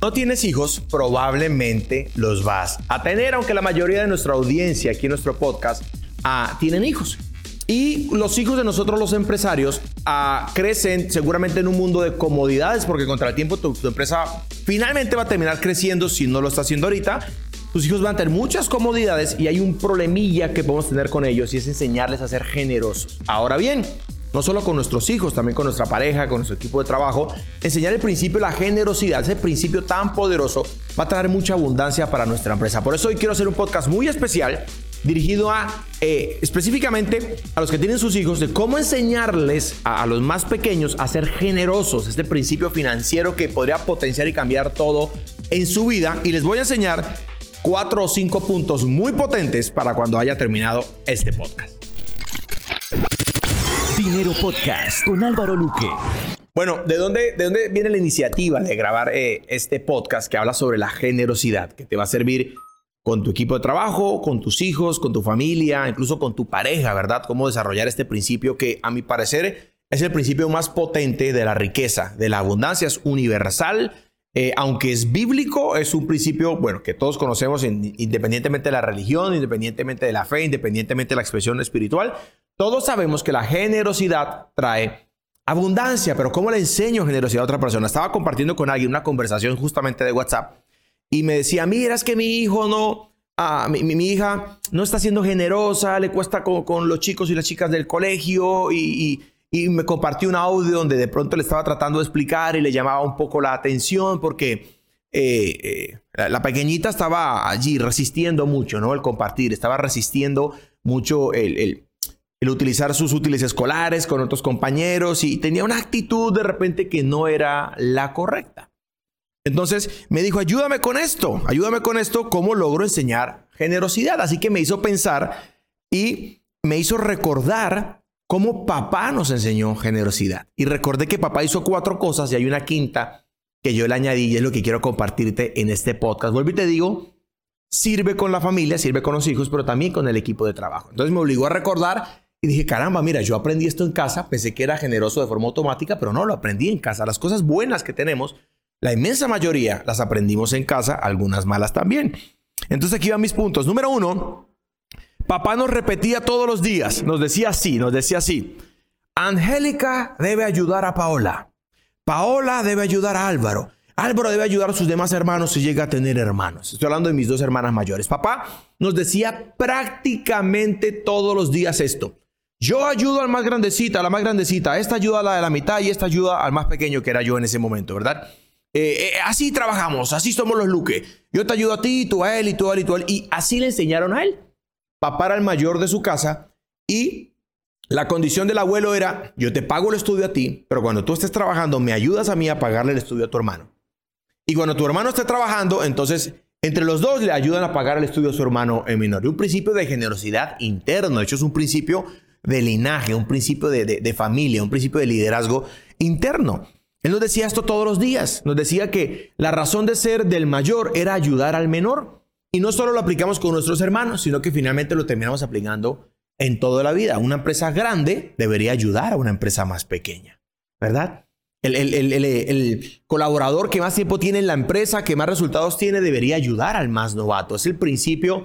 no tienes hijos, probablemente los vas a tener, aunque la mayoría de nuestra audiencia aquí en nuestro podcast ah, tienen hijos. Y los hijos de nosotros los empresarios ah, crecen seguramente en un mundo de comodidades porque contra el tiempo tu, tu, empresa finalmente va a terminar creciendo si no lo está haciendo ahorita. Tus hijos van a tener muchas comodidades y hay un problemilla que podemos tener con ellos y es enseñarles a ser generosos. Ahora bien, no solo con nuestros hijos, también con nuestra pareja, con nuestro equipo de trabajo, enseñar el principio de la generosidad, ese principio tan poderoso, va a traer mucha abundancia para nuestra empresa. Por eso hoy quiero hacer un podcast muy especial dirigido eh, específicamente a los que tienen sus hijos de cómo enseñarles a, a, los más pequeños a ser generosos, este principio financiero que podría potenciar y cambiar todo en su vida. Y les voy a enseñar cuatro o cinco puntos muy potentes para cuando haya terminado este podcast. Dinero Podcast con Álvaro Luque. Bueno, ¿de dónde, ¿de dónde viene la iniciativa de grabar eh, este podcast que habla sobre la generosidad, que te va a servir con tu equipo de trabajo, con tus hijos, con tu familia, incluso con tu pareja, ¿verdad? Cómo desarrollar este principio que a mi parecer es el principio más potente de la riqueza, de la abundancia, es universal. Eh, aunque es bíblico, es un principio, bueno, que todos conocemos independientemente de la religión, independientemente de la fe, independientemente de la expresión espiritual. Todos sabemos que la generosidad trae abundancia, pero ¿cómo le enseño generosidad a otra persona? Estaba compartiendo con alguien una conversación justamente de WhatsApp y me decía, mira, es que mi hijo no, ah, mi, hija no está siendo generosa, le cuesta con, los chicos y las chicas del colegio y, me compartió un audio donde de pronto le estaba tratando de explicar y le llamaba un poco la atención porque eh, eh, la, la, pequeñita estaba allí resistiendo mucho, ¿no? El compartir, estaba resistiendo mucho el, el, el utilizar sus útiles escolares con otros compañeros y tenía una actitud de repente que no era la correcta. Entonces me dijo, ayúdame con esto, ayúdame con esto, ¿cómo logro enseñar generosidad? Así que me hizo pensar y me hizo recordar cómo papá nos enseñó generosidad. Y recordé que papá hizo cuatro cosas y hay una quinta que yo le añadí y es lo que quiero compartirte en este podcast. Vuelvo y te digo, sirve con la familia, sirve con los hijos, pero también con el equipo de trabajo. Entonces me obligó a recordar y dije, caramba, mira, yo aprendí esto en casa, pensé que era generoso de forma automática, pero no, lo aprendí en casa. Las cosas buenas que tenemos la inmensa mayoría las aprendimos en casa, algunas malas también. Entonces aquí van mis puntos. Número uno, papá nos repetía todos los días, nos decía así, nos decía así. Angélica debe ayudar a Paola. Paola debe ayudar a Álvaro. Álvaro debe ayudar a sus demás hermanos si llega a tener hermanos. Estoy hablando de mis dos hermanas mayores. Papá nos decía prácticamente todos los días esto. Yo ayudo al más grandecita, a la más grandecita. Esta ayuda a la de la mitad y esta ayuda al más pequeño que era yo en ese momento, ¿verdad? Eh, eh, así trabajamos, así somos los Luque. Yo te ayudo a ti, tú a él y tú a él y tú a él. Y así le enseñaron a él. Papá era el mayor de su casa y la condición del abuelo era, yo te pago el estudio a ti, pero cuando tú estés trabajando me ayudas a mí a pagarle el estudio a tu hermano. Y cuando tu hermano esté trabajando, entonces entre los dos le ayudan a pagar el estudio a su hermano en menor. Un principio de generosidad interno, de hecho es un principio de linaje, un principio de, de, familia, un principio de liderazgo interno. Él nos decía esto todos los días. Nos decía que la razón de ser del mayor era ayudar al menor. Y no solo lo aplicamos con nuestros hermanos, sino que finalmente lo terminamos aplicando en toda la vida. Una empresa grande debería ayudar a una empresa más pequeña, ¿verdad? El, el, el, el, colaborador que más tiempo tiene en la empresa, que más resultados tiene, debería ayudar al más novato. Es el principio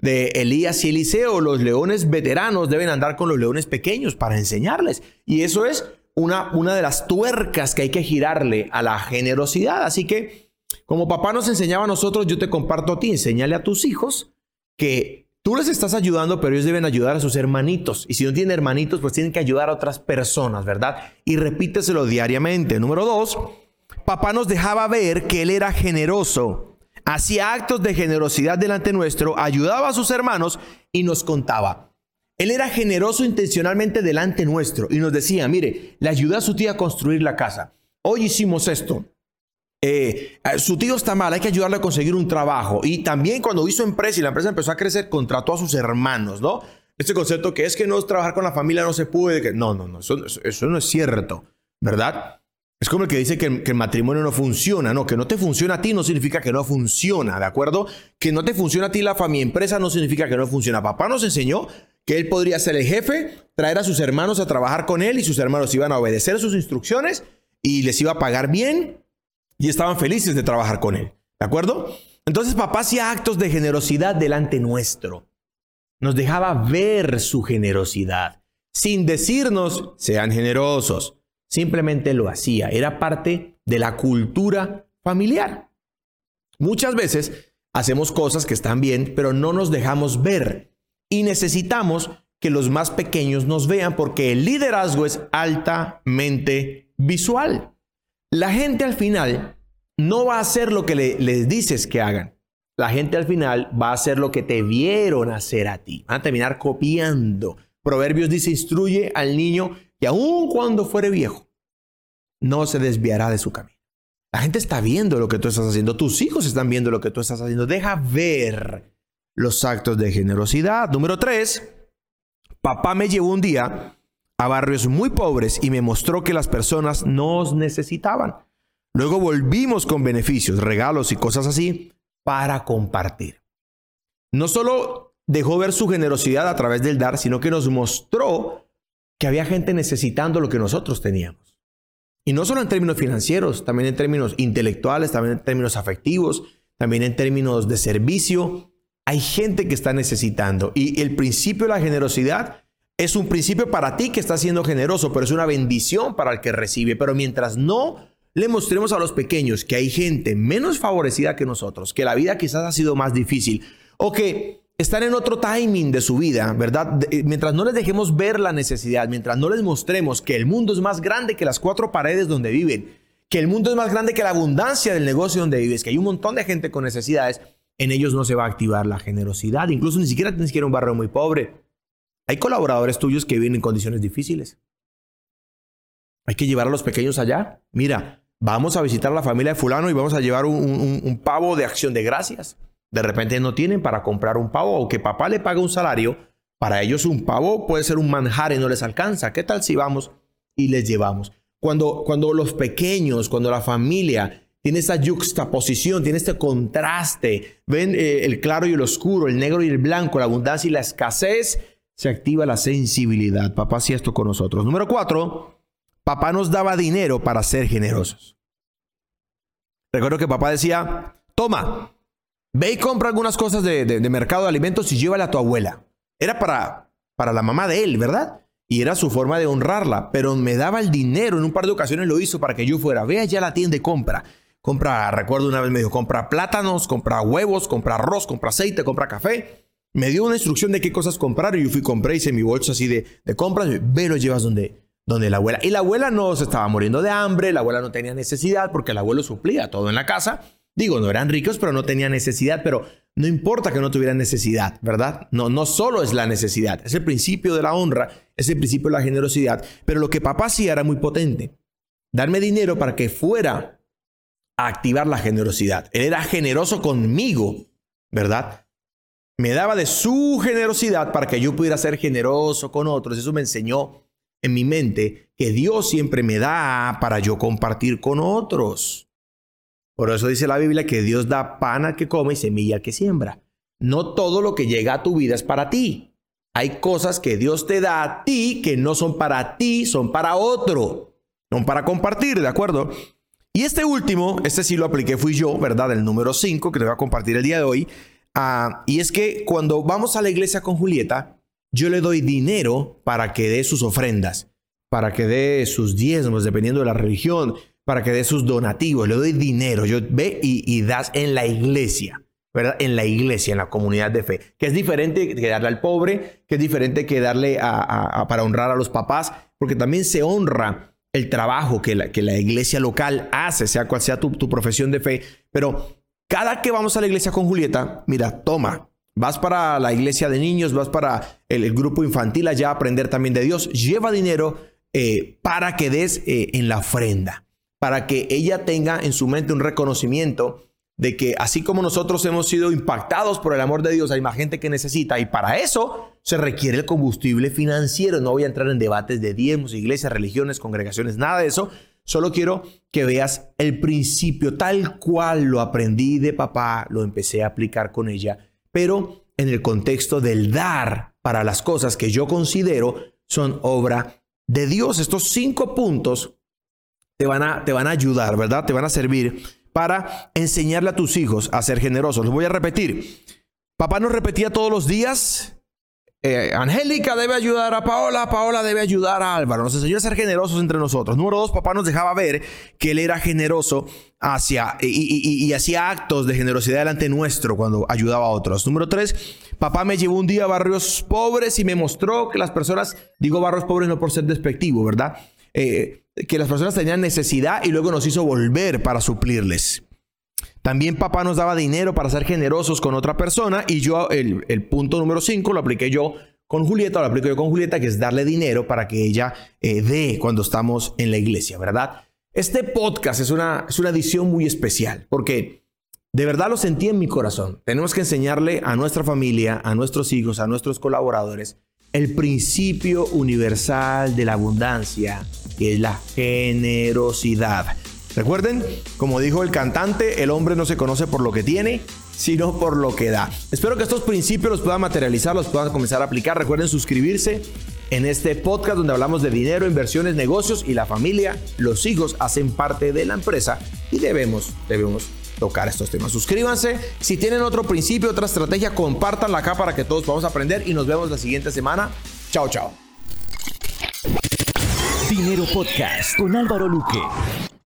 de Elías y Eliseo. Los leones veteranos deben andar con los leones pequeños para enseñarles. Y eso es una, una de las tuercas que hay que girarle a la generosidad. Así que, como papá nos enseñaba a nosotros, yo te comparto a ti, enséñale a tus hijos que tú les estás ayudando, pero ellos deben ayudar a sus hermanitos. Y si no tienen hermanitos, pues tienen que ayudar a otras personas, ¿verdad? Y repíteselo diariamente. Número dos, papá nos dejaba ver que él era generoso. Hacía actos de generosidad delante nuestro, ayudaba a sus hermanos y nos contaba. Él era generoso intencionalmente delante nuestro y nos decía, mire, le ayudé a su tía a construir la casa. Hoy hicimos esto. Eh, eh, su tío está mal, hay que ayudarle a conseguir un trabajo. Y también cuando hizo empresa y la empresa empezó a crecer, contrató a sus hermanos, ¿no? Este concepto que es que no trabajar con la familia no se puede. Que... No, no, no, eso no es cierto, ¿verdad? Es como el que dice que, el matrimonio no funciona, no, que no te funciona a ti no significa que no funciona, ¿de acuerdo? Que no te funciona a ti la familia empresa no significa que no funciona. Papá nos enseñó que él podría ser el jefe, traer a sus hermanos a trabajar con él y sus hermanos iban a obedecer sus instrucciones y les iba a pagar bien y estaban felices de trabajar con él. ¿De acuerdo? Entonces papá hacía actos de generosidad delante nuestro. Nos dejaba ver su generosidad, sin decirnos, sean generosos. Simplemente lo hacía. Era parte de la cultura familiar. Muchas veces hacemos cosas que están bien, pero no nos dejamos ver. Y necesitamos que los más pequeños nos vean porque el liderazgo es altamente visual. La gente al final no va a hacer lo que les dices que hagan. La gente al final va a hacer lo que te vieron hacer a ti. Van a terminar copiando. Proverbios dice, instruye al niño que aun cuando fuere viejo, no se desviará de su camino. La gente está viendo lo que tú estás haciendo. Tus hijos están viendo lo que tú estás haciendo. Deja ver los actos de generosidad. Número tres, papá me llevó un día a barrios muy pobres y me mostró que las personas nos necesitaban. Luego volvimos con beneficios, regalos y cosas así para compartir. No solo dejó ver su generosidad a través del dar, sino que nos mostró que había gente necesitando lo que nosotros teníamos. Y no solo en términos financieros, también en términos intelectuales, también en términos afectivos, también en términos de servicio. Hay gente que está necesitando. Y el principio de la generosidad es un principio para ti que está siendo generoso, pero es una bendición para el que recibe. Pero mientras no le mostremos a los pequeños que hay gente menos favorecida que nosotros, que la vida quizás ha sido más difícil o que están en otro timing de su vida, ¿verdad? Eh, mientras no les dejemos ver la necesidad, mientras no les mostremos que el mundo es más grande que las cuatro paredes donde viven, que el mundo es más grande que la abundancia del negocio donde vives, que hay un montón de gente con necesidades, en ellos no se va a activar la generosidad. Incluso ni siquiera tienes que ir a un barrio muy pobre. Hay colaboradores tuyos que viven en condiciones difíciles. Hay que llevar a los pequeños allá. Mira, vamos a visitar a la familia de fulano y vamos a llevar un, pavo de acción de gracias. De repente no tienen para comprar un pavo o que papá le pague un salario. Para ellos un pavo puede ser un manjar y no les alcanza. ¿Qué tal si vamos y les llevamos? Cuando, cuando los pequeños, cuando la familia tiene esta juxtaposición, tiene este contraste, ven eh, el claro y el oscuro, el negro y el blanco, la abundancia y la escasez, se activa la sensibilidad. Papá hacía esto con nosotros. Número cuatro, papá nos daba dinero para ser generosos. Recuerdo que papá decía, toma, ve y compra algunas cosas de, mercado de alimentos y llévala a tu abuela. Era para, para la mamá de él, ¿verdad? Y era su forma de honrarla, pero me daba el dinero, en un par de ocasiones lo hizo para que yo fuera, ve allá a la tienda y compra. Compra, recuerdo una vez me dijo, compra plátanos, compra huevos, compra arroz, compra aceite, compra café. Me dio una instrucción de qué cosas comprar y yo fui, compré, hice mi bolsa así de, de compras, ve, lo llevas donde, donde la abuela. Y la abuela no se estaba muriendo de hambre, la abuela no tenía necesidad porque el abuelo suplía todo en la casa. Digo, no eran ricos, pero no tenían necesidad, pero no importa que no tuvieran necesidad, ¿verdad? No, no solo es la necesidad, es el principio de la honra, es el principio de la generosidad, pero lo que papá hacía era muy potente. Darme dinero para que fuera a activar la generosidad. Él era generoso conmigo, ¿verdad? Me daba de su generosidad para que yo pudiera ser generoso con otros. Eso me enseñó en mi mente que Dios siempre me da para yo compartir con otros. Por eso dice la Biblia que Dios da pan al que come y semilla al que siembra. No todo lo que llega a tu vida es para ti. Hay cosas que Dios te da a ti que no son para ti, son para otro. Son para compartir, ¿de acuerdo? Y este último, este sí lo apliqué, fui yo, ¿verdad? El número 5 que te voy a compartir el día de hoy. Ah, y es que cuando vamos a la iglesia con Julieta, yo le doy dinero para que dé sus ofrendas, para que dé sus diezmos, dependiendo de la religión, para que dé sus donativos. Le doy dinero. Yo ve y, das en la iglesia. ¿verdad? En la iglesia, en la comunidad de fe, que es diferente que darle al pobre, que es diferente que darle a, para honrar a los papás, porque también se honra el trabajo que la, que la iglesia local hace, sea cual sea tu, tu profesión de fe. Pero cada que vamos a la iglesia con Julieta, mira, toma, Vas para la iglesia de niños, vas para el, grupo infantil allá aprender también de Dios. Lleva dinero eh, para que des eh, en la ofrenda, para que ella tenga en su mente un reconocimiento de que así como nosotros hemos sido impactados por el amor de Dios, hay más gente que necesita y para eso se requiere el combustible financiero. No voy a entrar en debates de diezmos, iglesias, religiones, congregaciones, nada de eso. Solo quiero que veas el principio tal cual lo aprendí de papá, lo empecé a aplicar con ella pero en el contexto del dar para las cosas que yo considero son obra de Dios. Estos cinco puntos te van a, te van a ayudar, ¿verdad? Te van a servir para enseñarle a tus hijos a ser generosos. Los voy a repetir. Papá nos repetía todos los días, eh, Angélica debe ayudar a Paola, Paola debe ayudar a Álvaro. Nos enseñó a ser generosos entre nosotros. Número dos, papá nos dejaba ver que él era generoso hacia y, hacía actos de generosidad delante nuestro cuando ayudaba a otros. Número tres, papá me llevó un día a barrios pobres y me mostró que las personas, digo barrios pobres no por ser despectivo, ¿verdad? Eh, que las personas tenían necesidad y luego nos hizo volver para suplirles. También papá nos daba dinero para ser generosos con otra persona y yo el, punto número 5 lo apliqué yo con Julieta, lo aplico yo con Julieta, que es darle dinero para que ella eh, dé cuando estamos en la iglesia, ¿verdad? Este podcast es una, es una edición muy especial porque de verdad lo sentí en mi corazón. Tenemos que enseñarle a nuestra familia, a nuestros hijos, a nuestros colaboradores el principio universal de la abundancia, que es la generosidad. Recuerden, como dijo el cantante, el hombre no se conoce por lo que tiene, sino por lo que da. Espero que estos principios los puedan materializar, los puedan comenzar a aplicar. Recuerden suscribirse en este podcast donde hablamos de dinero, inversiones, negocios y la familia. Los hijos hacen parte de la empresa y debemos, debemos tocar estos temas. Suscríbanse. Si tienen otro principio, otra estrategia, compártanla acá para que todos podamos aprender y nos vemos la siguiente semana. Chao, chao. Dinero Podcast con Álvaro Luque.